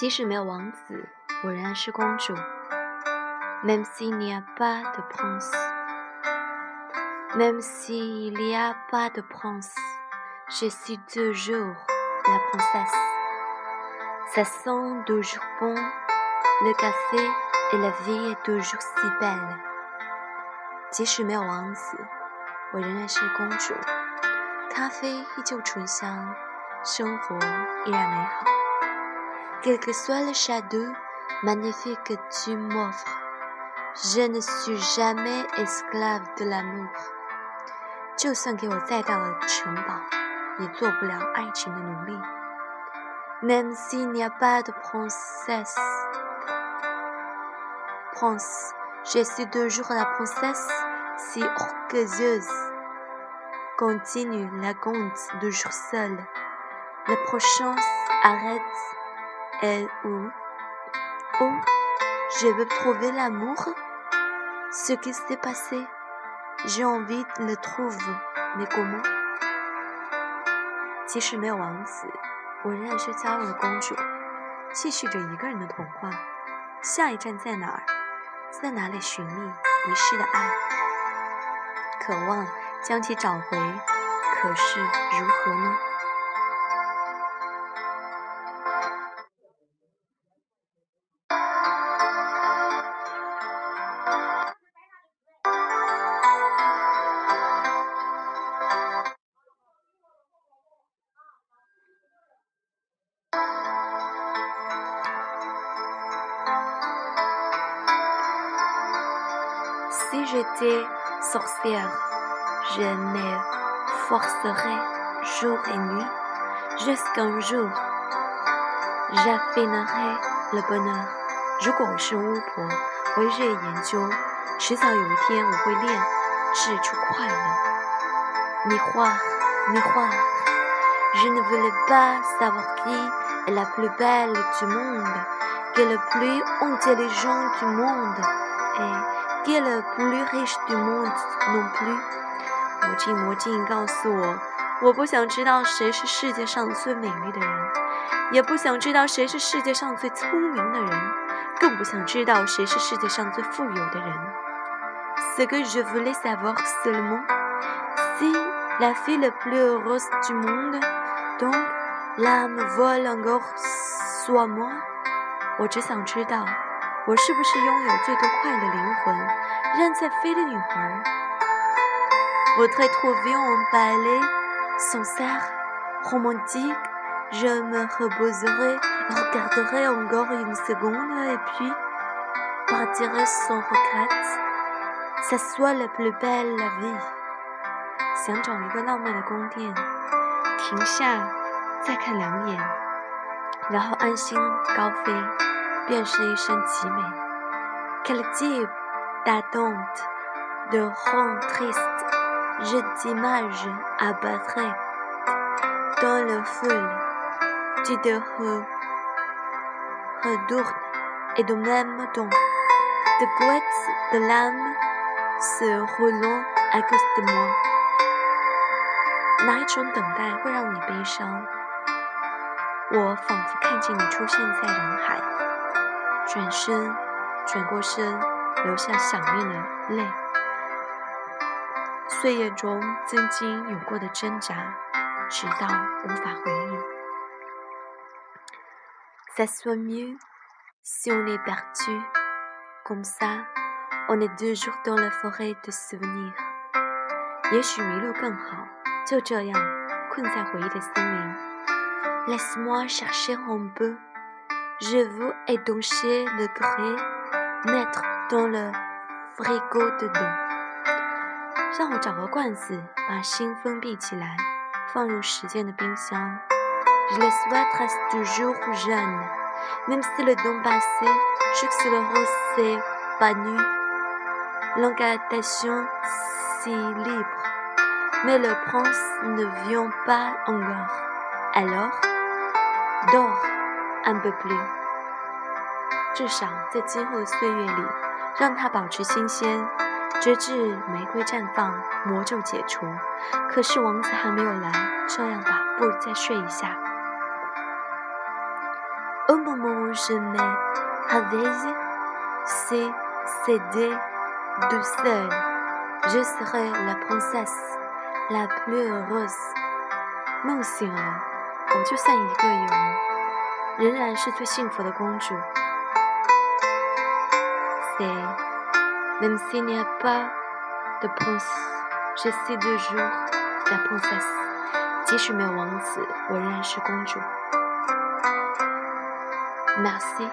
即使没有王子，我仍然是公主。Même s'il n'y a pas de prince, même s'il n'y a pas de prince, je suis toujours la princesse. Ça sent toujours bon le café et la vie est toujours si belle. 即使没有王子，我仍然是公主。咖啡依旧醇香，生活依然美好。 Quel que soit le château magnifique que tu m'offres, je ne suis jamais esclave de l'amour。就算给我再大的城堡，也做不了爱情的奴隶。Même s'il n'y a pas de princesse, prince, je suis toujours la princesse si orgueilleuse. Continue la conte toujours seule. Le prochain arrête et où Oh, je veux trouver l'amour. Ce qui s'est passé, j'ai envie de le trouver, mais comment 即使没有王子，我仍然是骄傲的公主，继续着一个人的童话。下一站在哪儿？在哪里寻觅遗失的爱？渴望将其找回，可是如何呢 ？Si j'étais sorcière, je me forcerais jour et nuit jusqu'un jour j'affinerais le bonheur。如果我是巫婆，我会日夜研究，迟早有一天我会炼制出快乐。Miroir, miroir, je ne voulais pas savoir qui est la plus belle du monde, qui est le plus intelligent du monde, et qui est le plus riche du monde non plus。魔镜，魔镜，告诉我，我不想知道谁是世界上最美丽的人，也不想知道谁是世界上最聪明的人，更不想知道谁是世界上最富有的人。Ce que je voulais savoir seulement, si la fille la plus heureuse du monde, donc l'âme vole encore soit moi。我只想知道，我是不是拥有最多快乐灵魂，仍在飞的女孩。Votre trouver en ballet sincère, romantique, je me reposerai, regarderai encore une seconde et puis partirai sans regret. Ça soit la plus belle la vie. 想找一个浪漫的宫殿，停下，再看两眼，然后安心高飞， 便是一生极美。Quel type d'attente, de rend triste, je t'image abattre dans le feu, tu te redoutes et de même temps, de couettes de l'âme se roulant à cause de moi. 哪一种等待会让你悲伤？我仿佛看见你出现在人海，转身，转过身，流下想念的泪。岁月中曾经有过的挣扎，直到无法回忆。Ça soit mieux si on est perdu, comme ça, on est toujours dans la forêt de souvenirs。也许迷路更好。就这样困在回忆的森林。Laisse-moi chercher un peu, je veux étancher le grès, mettre dans le frigo dedans。让我找个罐子，把心封闭起来，放入时间的冰箱。Je le souhaite toujours jeune, même si le temps passé, jusque le rose s'est banni, l'incantation si libre。Mais le prince ne vient pas encore. Alors, dors Un peu plus. 至少在今后的岁月里，让它保持新鲜，直至玫瑰绽放，魔咒解除。可是王子还没有来，这样吧，不如再睡一下。au moment où je m'ai réveillée, c'est cédé douceur. Je serai la princesse la plus heureuse. 梦醒了，我就算一个人，仍然是最幸福的公主。C'est même s'il n'y a pas de prince, je suis toujours la princesse. 即使没有王子，我仍然是公主。Merci.